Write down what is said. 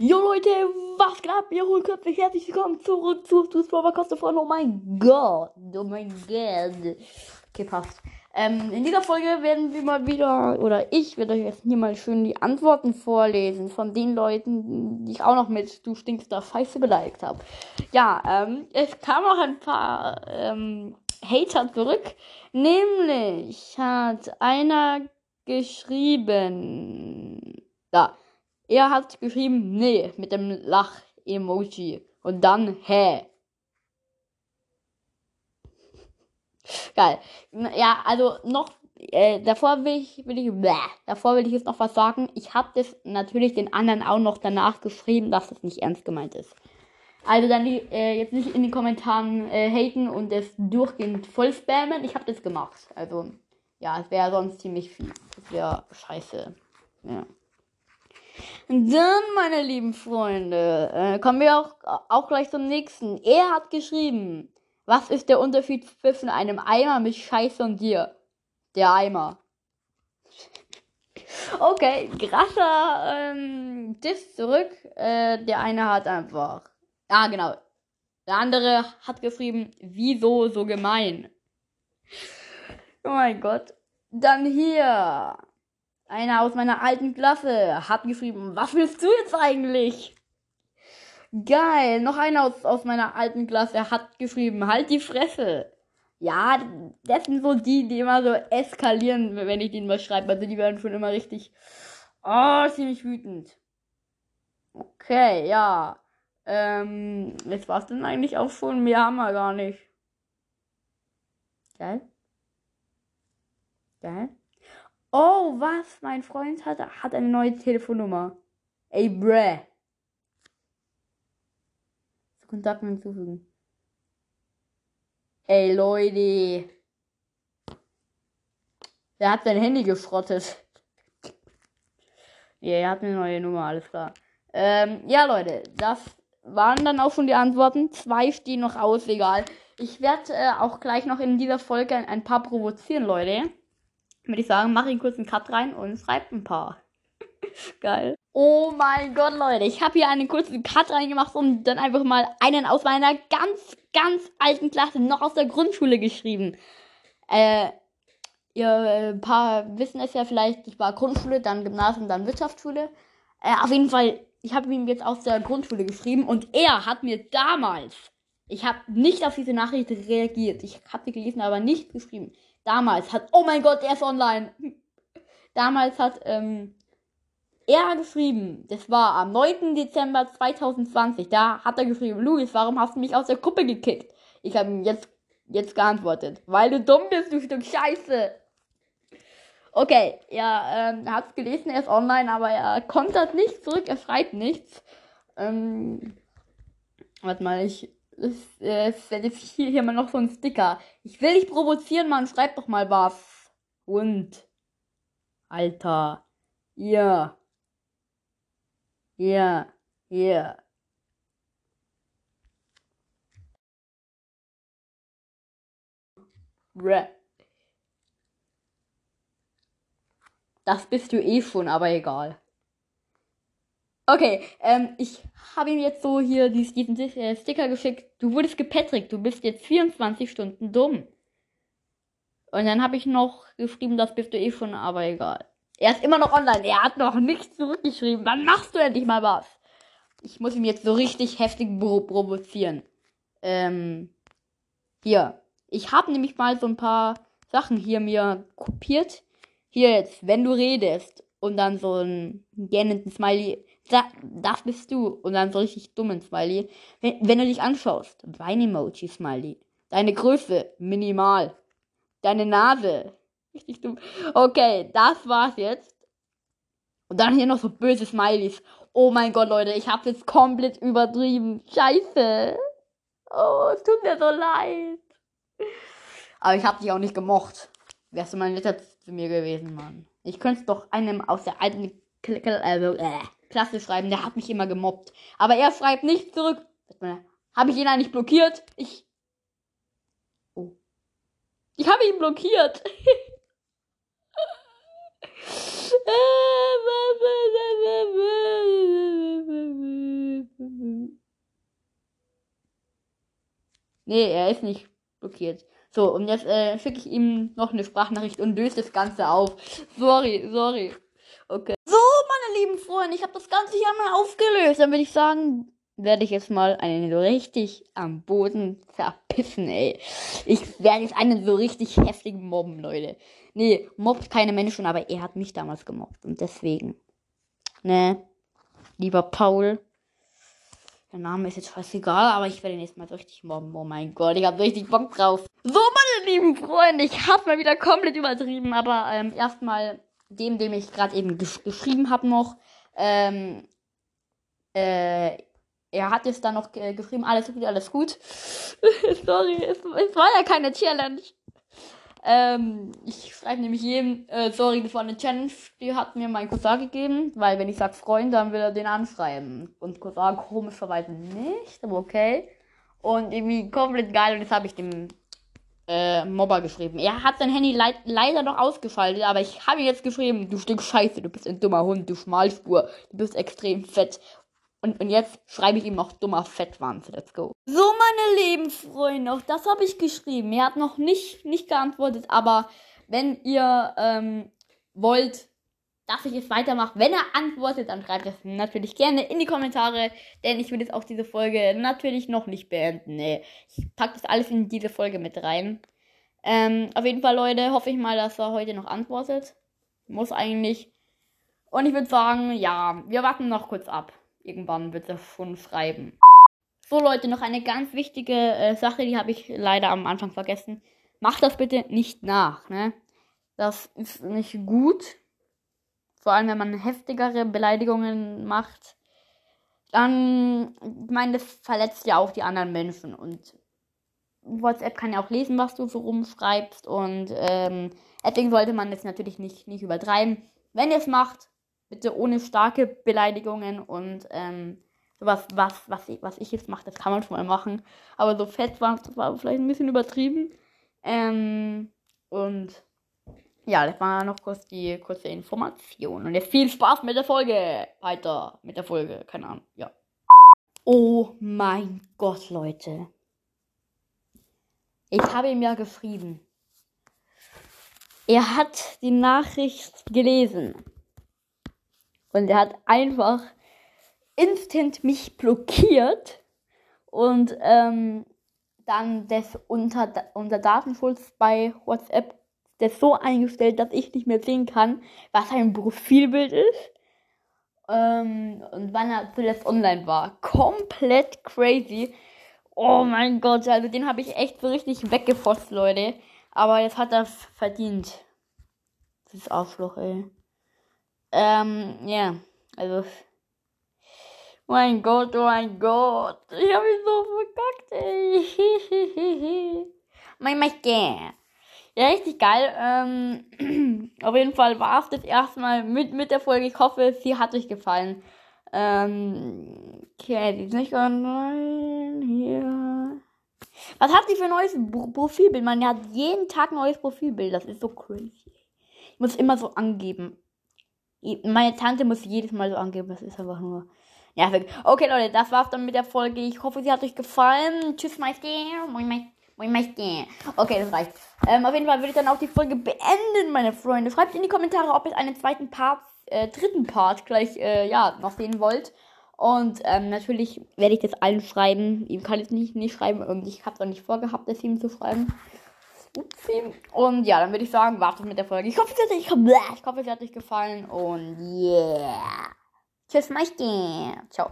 Jo Leute, was geht ab? Ihr Hohlköpfe, herzlich willkommen zurück zu Spawnerkoste von Oh mein Gott. Oh mein Gott. Okay, passt. Ähm, in dieser Folge werden wir mal wieder, oder ich werde euch jetzt hier mal schön die Antworten vorlesen von den Leuten, die ich auch noch mit Du stinkst da Scheiße beleidigt habe. Ja, ähm, es kam auch ein paar ähm, Hater zurück. Nämlich hat einer geschrieben. Da. Er hat geschrieben, nee, mit dem Lach-Emoji. Und dann, hä. Geil. Ja, also noch, äh, davor will ich, will ich, bäh, davor will ich jetzt noch was sagen. Ich habe das natürlich den anderen auch noch danach geschrieben, dass das nicht ernst gemeint ist. Also dann äh, jetzt nicht in den Kommentaren äh, haten und das durchgehend voll spammen. Ich habe das gemacht. Also ja, es wäre sonst ziemlich viel. Das wäre scheiße. Ja. Dann, meine lieben Freunde, äh, kommen wir auch, auch gleich zum nächsten. Er hat geschrieben, was ist der Unterschied zwischen einem Eimer mit Scheiße und dir? Der Eimer. okay, krasser ähm, Diss zurück. Äh, der eine hat einfach. Ah, genau. Der andere hat geschrieben, wieso so gemein? Oh mein Gott. Dann hier. Einer aus meiner alten Klasse hat geschrieben, was willst du jetzt eigentlich? Geil. Noch einer aus, aus meiner alten Klasse hat geschrieben, halt die Fresse. Ja, das sind so die, die immer so eskalieren, wenn ich denen was schreibe. Also die werden schon immer richtig, oh, ziemlich wütend. Okay, ja. Ähm, jetzt war's dann eigentlich auch schon. Mehr haben wir gar nicht. Geil. Geil. Oh, was? Mein Freund hat, hat eine neue Telefonnummer. Ey, bruh. Kontakten hinzufügen. Ey, Leute. Der hat sein Handy geschrottet. Ja, er hat eine neue Nummer, alles klar. Ähm, ja, Leute, das waren dann auch schon die Antworten. Zwei stehen noch aus, egal. Ich werde äh, auch gleich noch in dieser Folge ein paar provozieren, Leute würde ich sagen, mache ich kurz einen Cut rein und schreibe ein paar. Geil. Oh mein Gott, Leute. Ich habe hier einen kurzen Cut reingemacht und dann einfach mal einen aus meiner ganz, ganz alten Klasse, noch aus der Grundschule geschrieben. Äh, ihr äh, ein paar wissen es ja vielleicht, ich war Grundschule, dann Gymnasium, dann Wirtschaftsschule. Äh, auf jeden Fall, ich habe ihm jetzt aus der Grundschule geschrieben und er hat mir damals, ich habe nicht auf diese Nachricht reagiert. Ich habe sie gelesen, aber nicht geschrieben damals hat, oh mein Gott, er ist online. Damals hat ähm, er geschrieben, das war am 9. Dezember 2020, da hat er geschrieben, Luis, warum hast du mich aus der Gruppe gekickt? Ich habe ihm jetzt, jetzt geantwortet, weil du dumm bist, du Stück Scheiße. Okay, ja, ähm, er hat es gelesen, er ist online, aber er kontert nicht zurück, er schreibt nichts. Ähm, warte mal, ich ist, äh, ist hier, mal noch so ein Sticker. Ich will dich provozieren, Mann. Schreib doch mal was. Und. Alter. Ja. Ja. Ja. Das bist du eh schon, aber egal. Okay, ähm, ich habe ihm jetzt so hier diesen äh, Sticker geschickt. Du wurdest gepatrickt, du bist jetzt 24 Stunden dumm. Und dann habe ich noch geschrieben, das bist du eh schon, aber egal. Er ist immer noch online, er hat noch nichts zurückgeschrieben. Wann machst du endlich mal was? Ich muss ihn jetzt so richtig heftig provozieren. Ähm, hier. Ich habe nämlich mal so ein paar Sachen hier mir kopiert. Hier jetzt, wenn du redest. Und dann so ein gähnenden Smiley da, das bist du. Und dann so richtig dummen Smiley. Wenn, wenn du dich anschaust, Wein-Emoji, Smiley. Deine Größe, minimal. Deine Nase, richtig dumm. Okay, das war's jetzt. Und dann hier noch so böse Smileys. Oh mein Gott, Leute, ich hab's jetzt komplett übertrieben. Scheiße. Oh, es tut mir so leid. Aber ich hab dich auch nicht gemocht. Wärst du mal netter zu mir gewesen, Mann. Ich könnte doch einem aus der alten also, äh, Klasse schreiben. Der hat mich immer gemobbt. Aber er schreibt nicht zurück. Habe ich ihn eigentlich blockiert? Ich. Oh. Ich habe ihn blockiert. nee, er ist nicht blockiert. So, und jetzt äh, schicke ich ihm noch eine Sprachnachricht und löse das Ganze auf. Sorry, sorry. Okay. Freunde, ich habe das Ganze hier mal aufgelöst. Dann würde ich sagen, werde ich jetzt mal einen so richtig am Boden verpissen, ey. Ich werde jetzt einen so richtig heftigen mobben, Leute. Nee, mobbt keine Menschen, aber er hat mich damals gemobbt. Und deswegen. Ne? Lieber Paul. Der Name ist jetzt fast egal, aber ich werde ihn jetzt mal so richtig mobben. Oh mein Gott, ich habe richtig Bock drauf. So, meine lieben Freunde, ich habe mal wieder komplett übertrieben, aber ähm, erstmal dem, dem ich gerade eben gesch geschrieben habe noch. Ähm, äh, er hat jetzt dann noch geschrieben, alles gut, alles gut. Sorry, es, es, war ja keine Challenge. Ähm, ich schreibe nämlich jedem, äh, sorry, das war eine Challenge, die hat mir mein Cousin gegeben, weil wenn ich sag Freund, dann will er den anschreiben. Und Cousin komischerweise nicht, aber okay. Und irgendwie komplett geil und jetzt habe ich dem äh, Mobber geschrieben. Er hat sein Handy leid leider noch ausgeschaltet, aber ich habe ihm jetzt geschrieben, du Stück Scheiße, du bist ein dummer Hund, du Schmalspur, du bist extrem fett. Und, und jetzt schreibe ich ihm noch dummer Fettwanz. Let's go. So, meine lieben Freunde, auch das habe ich geschrieben. Er hat noch nicht, nicht geantwortet, aber wenn ihr ähm, wollt, dass ich es weitermache, wenn er antwortet, dann schreibt es natürlich gerne in die Kommentare, denn ich will jetzt auch diese Folge natürlich noch nicht beenden. Nee, ich packe das alles in diese Folge mit rein. Ähm, auf jeden Fall, Leute, hoffe ich mal, dass er heute noch antwortet. Muss eigentlich. Und ich würde sagen, ja, wir warten noch kurz ab. Irgendwann wird er schon schreiben. So Leute, noch eine ganz wichtige äh, Sache, die habe ich leider am Anfang vergessen. Macht das bitte nicht nach, ne? Das ist nicht gut. Vor allem, wenn man heftigere Beleidigungen macht. Dann, ich meine, das verletzt ja auch die anderen Menschen. Und WhatsApp kann ja auch lesen, was du so rumschreibst. Und ähm, deswegen sollte man das natürlich nicht, nicht übertreiben. Wenn ihr es macht, bitte ohne starke Beleidigungen und ähm, sowas, was, was, ich, was ich jetzt mache, das kann man schon mal machen. Aber so fett war, war vielleicht ein bisschen übertrieben. Ähm, und ja, das war noch kurz die kurze Information. Und jetzt viel Spaß mit der Folge. Weiter mit der Folge, keine Ahnung, ja. Oh mein Gott, Leute. Ich habe ihm ja geschrieben. Er hat die Nachricht gelesen. Und er hat einfach instant mich blockiert und ähm, dann das unter, unter Datenschutz bei WhatsApp das so eingestellt, dass ich nicht mehr sehen kann, was sein Profilbild ist ähm, und wann er zuletzt online war. Komplett crazy. Oh mein Gott, also den habe ich echt so richtig weggefosst, Leute. Aber jetzt hat er verdient. Das ist Arschloch, ey. Ähm, ja, also. Mein Gott, oh mein Gott. Ich habe mich so verkackt, ey. mein Meister. Ja, richtig geil. Ähm, auf jeden Fall war es das erste Mal mit, mit der Folge. Ich hoffe, sie hat euch gefallen. Ähm, okay, ist nicht online. Hier. Was hat sie für ein neues Profilbild? Man hat jeden Tag ein neues Profilbild. Das ist so crazy. Ich muss immer so angeben. Meine Tante muss jedes Mal so angeben, das ist einfach nur nervig. Okay, Leute, das war's dann mit der Folge. Ich hoffe, sie hat euch gefallen. Tschüss, Meister. Moin, Meister. Moin, Meister. Okay, das reicht. Ähm, auf jeden Fall würde ich dann auch die Folge beenden, meine Freunde. Schreibt in die Kommentare, ob ihr einen zweiten Part, äh, dritten Part gleich, äh, ja, noch sehen wollt. Und ähm, natürlich werde ich das allen schreiben. Ihm kann ich nicht, nicht schreiben und ich habe es auch nicht vorgehabt, das ihm zu schreiben. Upsi. Und ja, dann würde ich sagen, wartet mit der Folge. Ich hoffe, es hat euch, ich hoffe, es hat euch gefallen. Und yeah. Tschüss, Meister. Ciao.